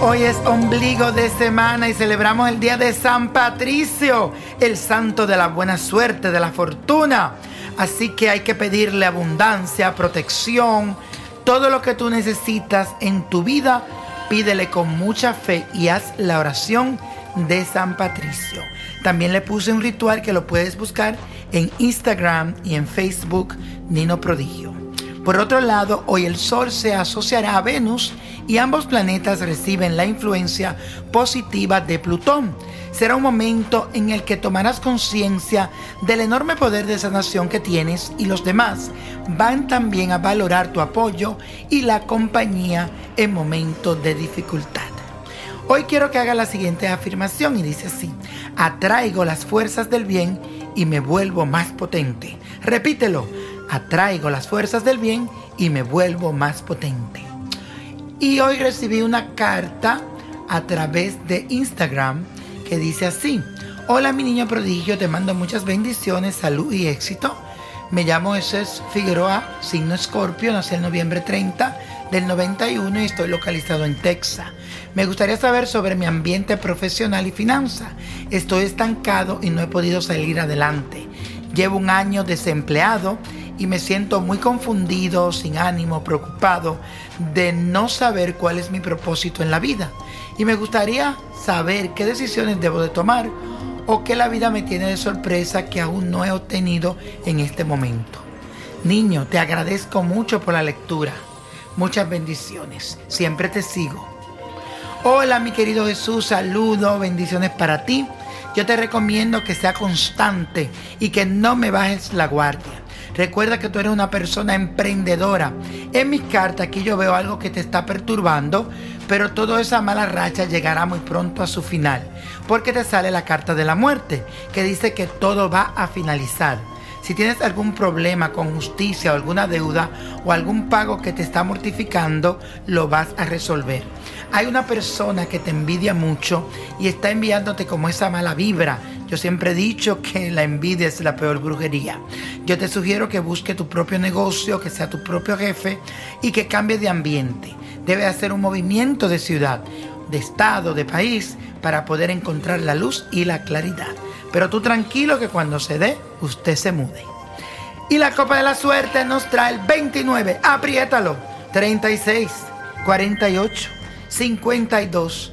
Hoy es ombligo de semana y celebramos el día de San Patricio, el santo de la buena suerte, de la fortuna. Así que hay que pedirle abundancia, protección, todo lo que tú necesitas en tu vida, pídele con mucha fe y haz la oración de San Patricio. También le puse un ritual que lo puedes buscar en Instagram y en Facebook, Nino Prodigio. Por otro lado, hoy el Sol se asociará a Venus y ambos planetas reciben la influencia positiva de Plutón. Será un momento en el que tomarás conciencia del enorme poder de sanación que tienes y los demás van también a valorar tu apoyo y la compañía en momentos de dificultad. Hoy quiero que haga la siguiente afirmación y dice así, atraigo las fuerzas del bien y me vuelvo más potente. Repítelo, atraigo las fuerzas del bien y me vuelvo más potente. Y hoy recibí una carta a través de Instagram que dice así, hola mi niño prodigio, te mando muchas bendiciones, salud y éxito. Me llamo Jesús Figueroa, signo Escorpio, nací el noviembre 30 del 91 y estoy localizado en Texas. Me gustaría saber sobre mi ambiente profesional y finanza. Estoy estancado y no he podido salir adelante. Llevo un año desempleado y me siento muy confundido, sin ánimo, preocupado de no saber cuál es mi propósito en la vida. Y me gustaría saber qué decisiones debo de tomar o qué la vida me tiene de sorpresa que aún no he obtenido en este momento. Niño, te agradezco mucho por la lectura. Muchas bendiciones. Siempre te sigo. Hola mi querido Jesús, saludos, bendiciones para ti. Yo te recomiendo que sea constante y que no me bajes la guardia. Recuerda que tú eres una persona emprendedora. En mis cartas aquí yo veo algo que te está perturbando, pero toda esa mala racha llegará muy pronto a su final, porque te sale la carta de la muerte, que dice que todo va a finalizar. Si tienes algún problema con justicia o alguna deuda o algún pago que te está mortificando, lo vas a resolver. Hay una persona que te envidia mucho y está enviándote como esa mala vibra. Yo siempre he dicho que la envidia es la peor brujería. Yo te sugiero que busque tu propio negocio, que sea tu propio jefe y que cambie de ambiente. Debe hacer un movimiento de ciudad, de estado, de país para poder encontrar la luz y la claridad. Pero tú tranquilo que cuando se dé, usted se mude. Y la copa de la suerte nos trae el 29, apriétalo, 36, 48, 52,